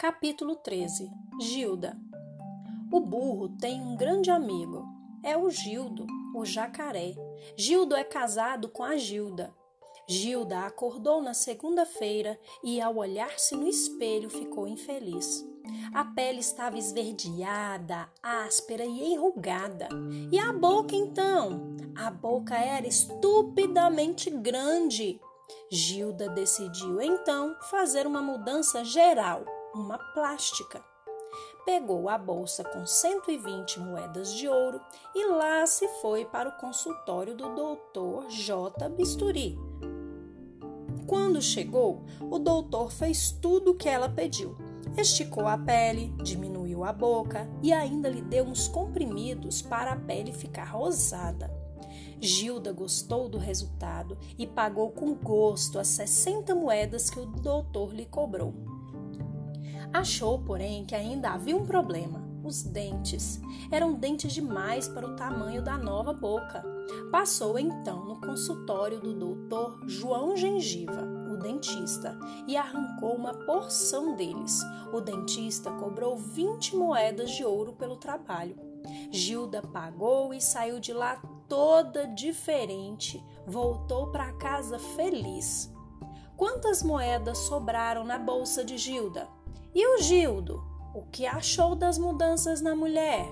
Capítulo 13 Gilda O burro tem um grande amigo. É o Gildo, o jacaré. Gildo é casado com a Gilda. Gilda acordou na segunda-feira e, ao olhar-se no espelho, ficou infeliz. A pele estava esverdeada, áspera e enrugada. E a boca, então? A boca era estupidamente grande. Gilda decidiu então fazer uma mudança geral, uma plástica. Pegou a bolsa com 120 moedas de ouro e lá se foi para o consultório do doutor J. Bisturi. Quando chegou, o doutor fez tudo o que ela pediu Esticou a pele, diminuiu a boca e ainda lhe deu uns comprimidos para a pele ficar rosada. Gilda gostou do resultado e pagou com gosto as 60 moedas que o doutor lhe cobrou. Achou, porém, que ainda havia um problema: os dentes. Eram dentes demais para o tamanho da nova boca. Passou então no consultório do doutor João Gengiva dentista e arrancou uma porção deles. O dentista cobrou 20 moedas de ouro pelo trabalho. Gilda pagou e saiu de lá toda diferente. Voltou para casa feliz. Quantas moedas sobraram na bolsa de Gilda? E o Gildo? O que achou das mudanças na mulher?